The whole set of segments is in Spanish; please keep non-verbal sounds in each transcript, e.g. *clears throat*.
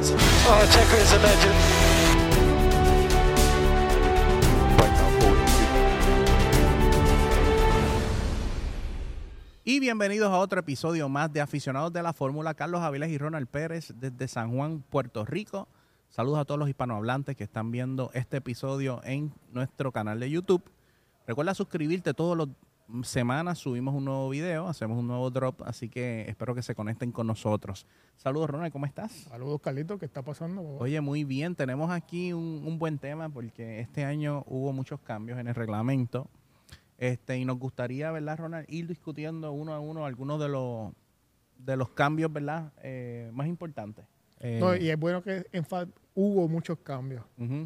Oh. Y bienvenidos a otro episodio más de Aficionados de la Fórmula. Carlos Avilés y Ronald Pérez desde San Juan, Puerto Rico. Saludos a todos los hispanohablantes que están viendo este episodio en nuestro canal de YouTube. Recuerda suscribirte todas las semanas, subimos un nuevo video, hacemos un nuevo drop, así que espero que se conecten con nosotros. Saludos Ronald, ¿cómo estás? Saludos, Carlito, ¿qué está pasando? Oye, muy bien, tenemos aquí un, un buen tema porque este año hubo muchos cambios en el reglamento. Este, y nos gustaría, ¿verdad, Ronald, ir discutiendo uno a uno algunos de los de los cambios, ¿verdad? Eh, más importantes. Eh, No, y es bueno que en fact hubo muchos cambios.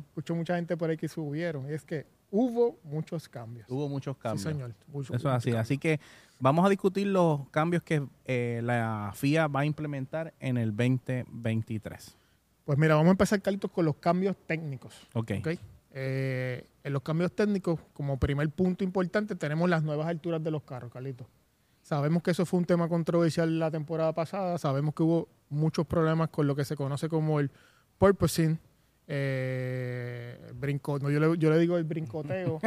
Escucho mucha gente por ahí que subieron. Y es que hubo muchos cambios. Hubo muchos cambios. Sí, señor. Mucho- Eso es así. cambios. Así que vamos a discutir los cambios que eh, la FIA va a implementar en el 2023. Pues mira, vamos a empezar, Carlitos, con los cambios técnicos. Ok. ¿ok? Eh, en los cambios técnicos, como primer punto importante, tenemos las nuevas alturas de los carros, Carlitos. Sabemos que eso fue un tema controversial la temporada pasada. Sabemos que hubo muchos problemas con lo que se conoce como el purposing, eh, brinco, no, yo, le, yo le digo el brincoteo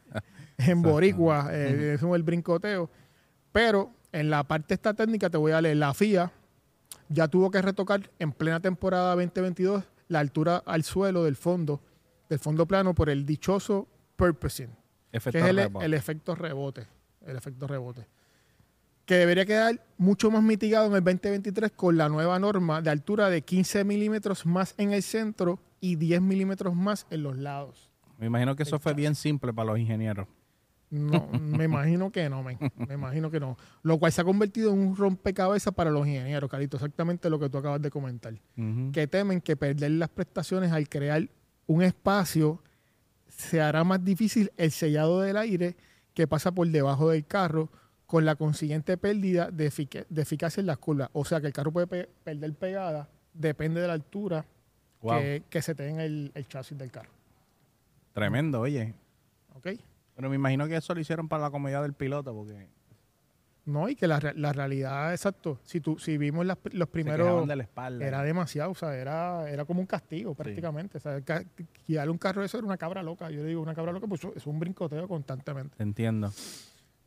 *laughs* en boricua, eh, decimos el brincoteo. Pero en la parte esta técnica te voy a leer, la FIA ya tuvo que retocar en plena temporada 2022 la altura al suelo del fondo, del fondo plano por el dichoso purposing Efecto que es el, el efecto rebote. El efecto rebote. Que debería quedar mucho más mitigado en el 2023 con la nueva norma de altura de 15 milímetros más en el centro y 10 milímetros más en los lados. Me imagino que eso fue bien simple para los ingenieros. No, *laughs* me imagino que no, me imagino que no. Lo cual se ha convertido en un rompecabezas para los ingenieros, Carito, exactamente lo que tú acabas de comentar. Que temen que perder las prestaciones al crear un espacio se hará más difícil el sellado del aire que pasa por debajo del carro con la consiguiente pérdida de, efic- de eficacia en las curvas. O sea que el carro puede pe- perder pegada, depende de la altura Wow. que, que se tenga el, el chasis del carro. Tremendo, oye. ¿Ok? Pero me imagino que eso lo hicieron para la comodidad del piloto, porque No, y que la, la realidad, exacto, si, tú, si vimos las- los primeros... quejaban de la espalda. Era demasiado, o sea, era, era como un castigo prácticamente. O sea, guiarle un carro eso era una cabra loca. Yo digo, una cabra loca, pues es un brincoteo constantemente. Te entiendo.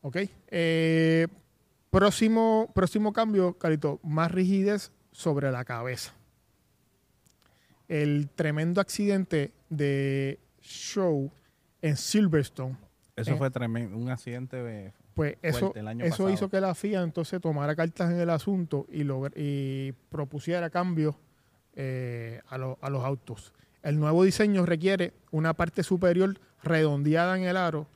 ¿Ok? Eh, próximo, próximo cambio, Carito, más rigidez sobre la cabeza. El tremendo accidente de Show en Silverstone, Eso Eh. fue tremendo. Un accidente de- pues eso, el año eso pasado. hizo que la FIA entonces tomara cartas en el asunto y, propusiera cambios eh, a, lo- a los autos. El nuevo diseño requiere una parte superior redondeada en el aro,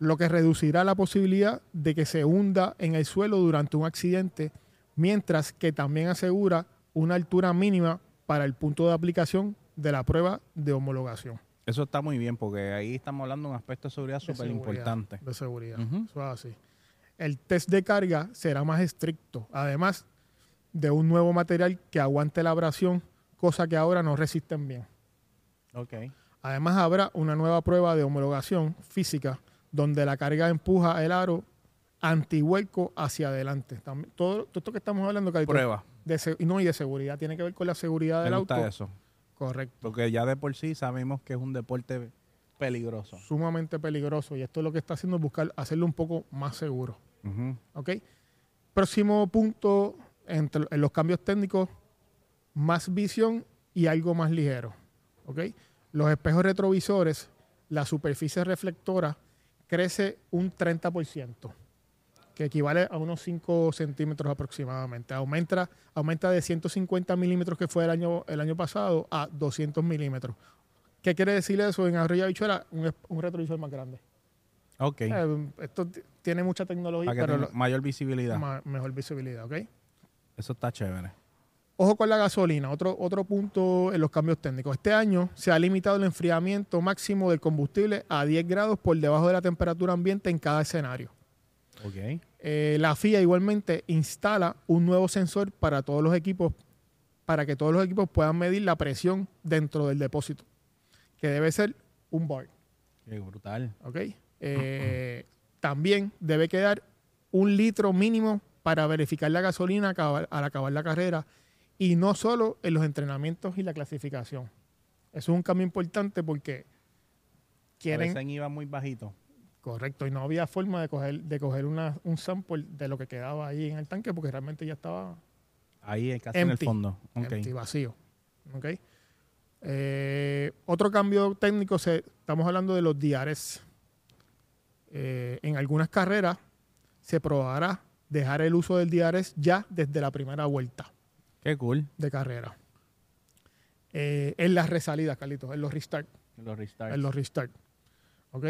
lo que reducirá la posibilidad de que se hunda en el suelo durante un accidente, mientras que también asegura una altura mínima para el punto de aplicación de la prueba de homologación. Eso está muy bien, porque ahí estamos hablando de un aspecto de seguridad súper importante. De seguridad. Ujú. Eso es así. El test de carga será más estricto, además de un nuevo material que aguante la abrasión, cosa que ahora no resisten bien. Ok. Además habrá una nueva prueba de homologación física donde la carga empuja el aro antihuelco hacia adelante. También- todo, todo esto que estamos hablando, Carlito, Prueba. de no, y de seguridad, tiene que ver con la seguridad Me del gusta auto. eso. Correcto. Porque ya de por sí sabemos que es un deporte peligroso. Sumamente peligroso. Y esto lo que está haciendo es buscar hacerlo un poco más seguro. ¿ok? Próximo punto entre, en los cambios técnicos, más visión y algo más ligero, ¿ok? Los espejos retrovisores, la superficie reflectora crece un 30%, que equivale a unos 5 centímetros aproximadamente. Aumenta, aumenta de 150 milímetros que fue el año, el año pasado a 200 milímetros. ¿Qué quiere decir eso? En Arroyo Bichuela, un, un retrovisor más grande. Ok. Eh, esto tiene mucha tecnología, Para que pero mayor visibilidad. ma- mejor visibilidad, ¿ok? Eso está chévere. Ojo con la gasolina, otro, otro punto en los cambios técnicos. Este año se ha limitado el enfriamiento máximo del combustible a 10 grados por debajo de la temperatura ambiente en cada escenario. Ok. Eh, la FIA igualmente instala un nuevo sensor para todos los equipos, para que todos los equipos puedan medir la presión dentro del depósito, que debe ser un bar. Qué brutal. ¿ok? Eh, *clears throat* también debe quedar un litro mínimo para verificar la gasolina al acabar la carrera y no solo en los entrenamientos y la clasificación. Eso es un cambio importante porque A quieren... veces iba muy bajito. Correcto, y no había forma de coger, de coger una, un sample de lo que quedaba ahí en el tanque porque realmente ya estaba Ahí casi en el fondo. Ok. empty, vacío. ¿Ok? Eh, otro cambio técnico, se, estamos hablando de los diares. Eh, en algunas carreras se probará dejar el uso del diares ya desde la primera vuelta Qué cool. de carrera. Eh, en las resalidas, Carlitos, en los restart. Los restarts. En los restart. ¿Ok?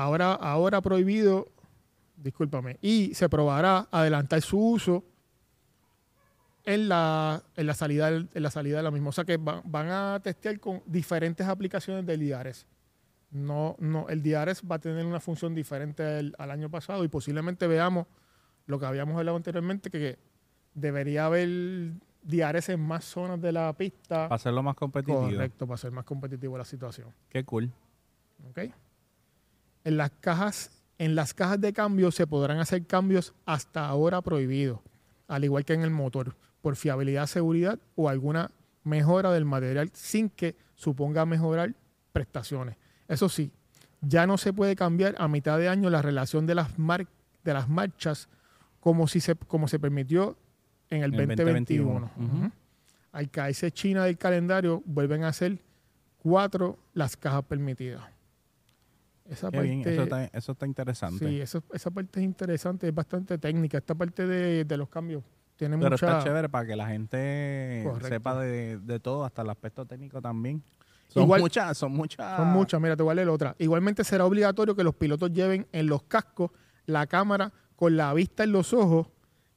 Ahora, ahora prohibido, discúlpame, y se probará adelantar su uso en la, en la, salida, en la salida de la misma. O sea que va- van a testear con diferentes aplicaciones del DIARES. No, no, el DIARES va a tener una función diferente al, al año pasado y posiblemente veamos lo que habíamos hablado anteriormente, que, que debería haber DIARES en más zonas de la pista. Para hacerlo más competitivo. Correcto, para ser más competitivo la situación. Qué cool. ¿ok? En las cajas, en las cajas de cambio se podrán hacer cambios hasta ahora prohibidos, al igual que en el motor, por fiabilidad, seguridad o alguna mejora del material sin que suponga mejorar prestaciones. Eso sí, ya no se puede cambiar a mitad de año la relación de las, mar- de las marchas como, si se, como se permitió en el, el 2021. 2021. Ujú. Ujú. Al caerse China del calendario, vuelven a ser cuatro las cajas permitidas. Esa Qué bien. parte, Eso está, eso está interesante. sí, eso- esa parte es interesante, es bastante técnica. Esta parte de, de los cambios tiene Pero mucha... está chévere para que la gente Correcto. sepa de, de todo, hasta el aspecto técnico también. Son Igual- muchas, son muchas. Son muchas, mira, te voy a leer otra. Igualmente será obligatorio que los pilotos lleven en los cascos la cámara con la vista en los ojos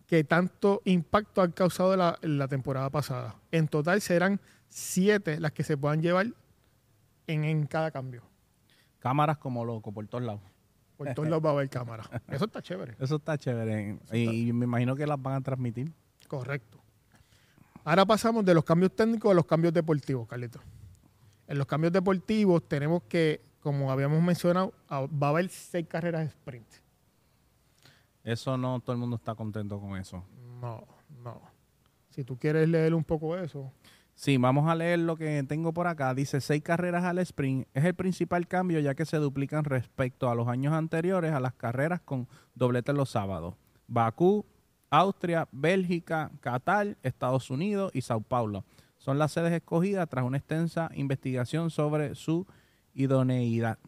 que tanto impacto han causado la, la temporada pasada. En total serán siete las que se puedan llevar en, en cada cambio. Cámaras como loco por todos lados. Por todos lados va a haber cámara. *laughs* Eso está chévere. Eso está chévere. y, me imagino que las van a transmitir. Correcto. Ahora pasamos de los cambios técnicos a los cambios deportivos, Carlitos. En los cambios deportivos tenemos que, como habíamos mencionado, va a haber seis carreras de sprint. Eso no, todo el mundo está contento con eso. No, no. Si tú quieres leer un poco eso, Sí, vamos a leer lo que tengo por acá. Dice seis carreras al sprint. Es el principal cambio ya que se duplican respecto a los años anteriores a las carreras con doblete los sábados. Bakú, Austria, Bélgica, Qatar, Estados Unidos y Sao Paulo. Son las sedes escogidas tras una extensa investigación sobre su idoneidad.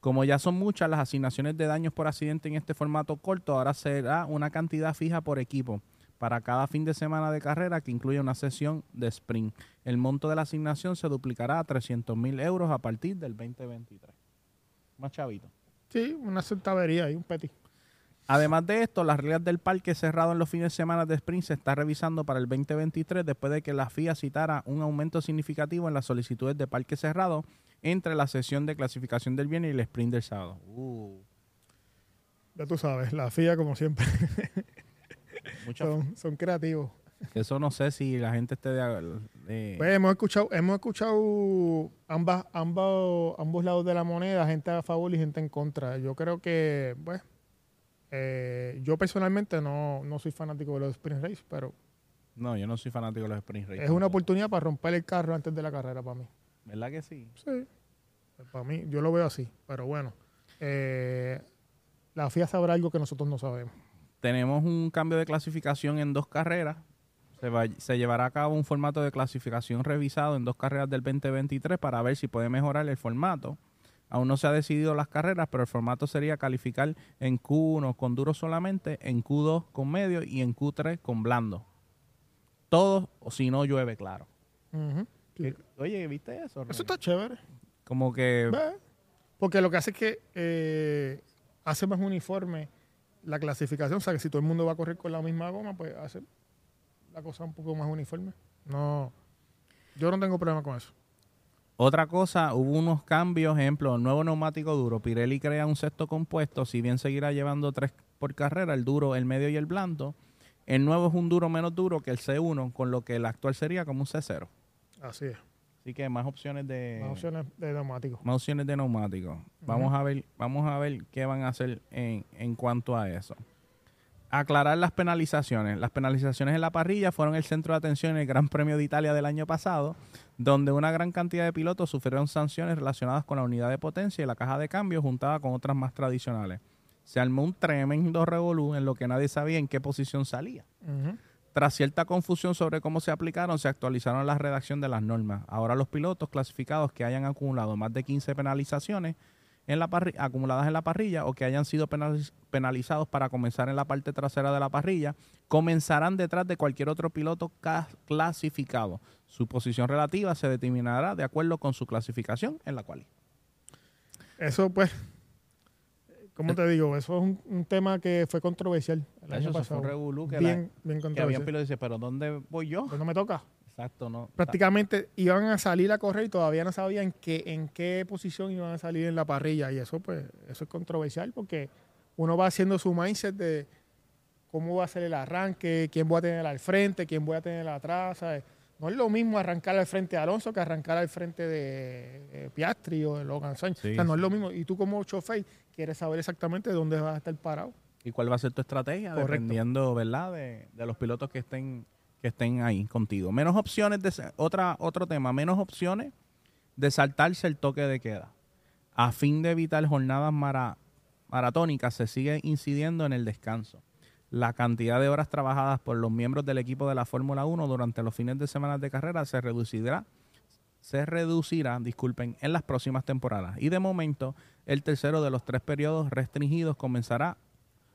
Como ya son muchas las asignaciones de daños por accidente en este formato corto, ahora será una cantidad fija por equipo para cada fin de semana de carrera que incluye una sesión de sprint. El monto de la asignación se duplicará a 300 mil euros a partir del 2023. Más chavito. sí, una centavería y un petit. Además de esto, las reglas del parque cerrado en los fines de semana de sprint se está revisando para el 2023 después de que la FIA citara un aumento significativo en las solicitudes de parque cerrado entre la sesión de clasificación del viernes y el sprint del sábado. Uh, Ya tú sabes, la FIA, como siempre, *laughs* mucha- son, son creativos. Eso no sé si la gente esté de... de- Pues hemos escuchado, hemos escuchado ambas, ambos, ambos lados de la moneda, gente a favor y gente en contra. Yo creo que, pues, eh, yo personalmente no, no soy fanático de los sprint race, pero no, yo no soy fanático de los sprint races. es una oportunidad para romper el carro antes de la carrera para mí. ¿Verdad que sí? Sí. Para mí, yo lo veo así. Pero bueno, eh, la FIA sabrá algo que nosotros no sabemos. Tenemos un cambio de clasificación en dos carreras. Se, va- se llevará a cabo un formato de clasificación revisado en dos carreras del 2023 para ver si puede mejorar el formato. Aún no se ha decidido las carreras, pero el formato sería calificar en Q1 con duro solamente, en Q2 con medio y en Q3 con blando. Todo o si no llueve, claro. Sí. Oye, ¿viste eso? Eso René? está chévere. Como que Porque lo que hace es que eh, hace más uniforme la clasificación. O sea, que si todo el mundo va a correr con la misma goma, pues hace la cosa un poco más uniforme. No, yo no tengo problema con eso. Otra cosa, hubo unos cambios, ejemplo, nuevo neumático duro. Pirelli crea un sexto compuesto, si bien seguirá llevando tres por carrera, el duro, el medio y el blando. El nuevo es un duro menos duro que el C1, con lo que el actual sería como un C0. Así es. Así que más opciones de Más opciones de neumático. más opciones de neumáticos. Vamos a ver, vamos a ver qué van a hacer en, en cuanto a eso. Aclarar las penalizaciones. Las penalizaciones en la parrilla fueron el centro de atención en el Gran Premio de Italia del año pasado, donde una gran cantidad de pilotos sufrieron sanciones relacionadas con la unidad de potencia y la caja de cambio juntada con otras más tradicionales. Se armó un tremendo revolú en lo que nadie sabía en qué posición salía. Tras cierta confusión sobre cómo se aplicaron, se actualizaron la redacción de las normas. Ahora los pilotos clasificados que hayan acumulado más de 15 penalizaciones en la acumuladas en la parrilla o que hayan sido penaliz- penalizados para comenzar en la parte trasera de la parrilla, comenzarán detrás de cualquier otro piloto ca- clasificado. Su posición relativa se determinará de acuerdo con su clasificación en la cual. Eso, pues, ¿cómo te digo? Eso es un, un tema que fue controversial el Eso año se fue pasado. un que, bien, la- bien que había controversial. pilotos que dicen, pero ¿dónde voy yo? Pues no me toca. Exacto, no. Prácticamente iban a salir a correr y todavía no sabían que, en qué posición iban a salir en la parrilla. Y eso, pues, eso es controversial porque uno va haciendo su mindset de cómo va a ser el arranque, quién voy a tener al frente, quién voy a tener atrás. ¿sabes? No es lo mismo arrancar al frente de Alonso que arrancar al frente de eh, Piastri o de Logan Sainz. Sí, o sea, no es lo mismo. Y tú como chofer quieres saber exactamente dónde vas a estar parado. y cuál va a ser tu estrategia Correcto. dependiendo, ¿verdad? De, de los pilotos que estén que estén ahí contigo. Menos opciones de otra otro tema, menos opciones de saltarse el toque de queda. A fin de evitar jornadas mara- maratónicas se sigue incidiendo en el descanso. La cantidad de horas trabajadas por los miembros del equipo de la Fórmula 1 durante los fines de semana de carrera se reducirá se reducirá, disculpen, en las próximas temporadas. Y de momento, el tercero de los tres periodos restringidos comenzará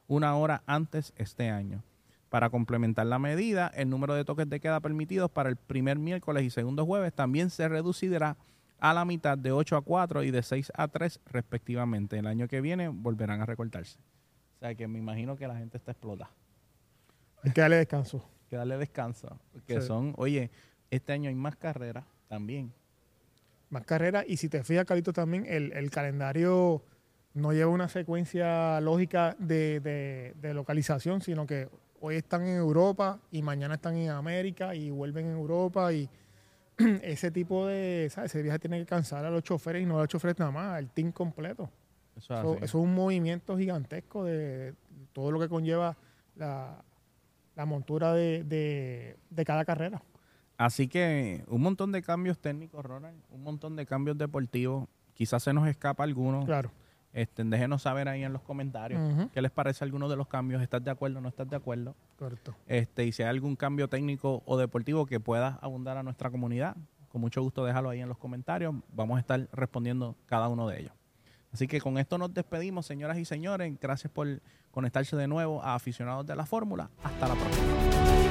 una hora antes este año. Para complementar la medida, el número de toques de queda permitidos para el primer miércoles y segundo jueves también se reducirá a la mitad de 8 a 4 y de 6 a 3 respectivamente. El año que viene volverán a recortarse. O sea que me imagino que la gente está explotada. Hay que darle descanso. Hay que darle descanso. Sí. son, oye, este año hay más carreras también. más carreras. Y si te fijas, Carlito, también el, el calendario no lleva una secuencia lógica de, de- de localización, sino que hoy están en Europa y mañana están en América y vuelven en Europa y *clears throat* ese tipo de, ¿sabes? Ese viaje tiene que cansar a los choferes y no a los choferes nada más, al team completo. Eso es Eso, así. eso es un movimiento gigantesco de todo lo que conlleva la, la montura de, de- de cada carrera. Así que un montón de cambios técnicos, Ronald, un montón de cambios deportivos. Quizás se nos escapa alguno. Claro. Este, déjenos saber ahí en los comentarios qué les parece alguno de los cambios. ¿Estás de acuerdo o no estás de acuerdo? Correcto. Este, y si hay algún cambio técnico o deportivo que pueda abundar a nuestra comunidad, con mucho gusto déjalo ahí en los comentarios. Vamos a estar respondiendo cada uno de ellos. Así que con esto nos despedimos, señoras y señores. Gracias por conectarse de nuevo a aficionados de la fórmula. Hasta la próxima.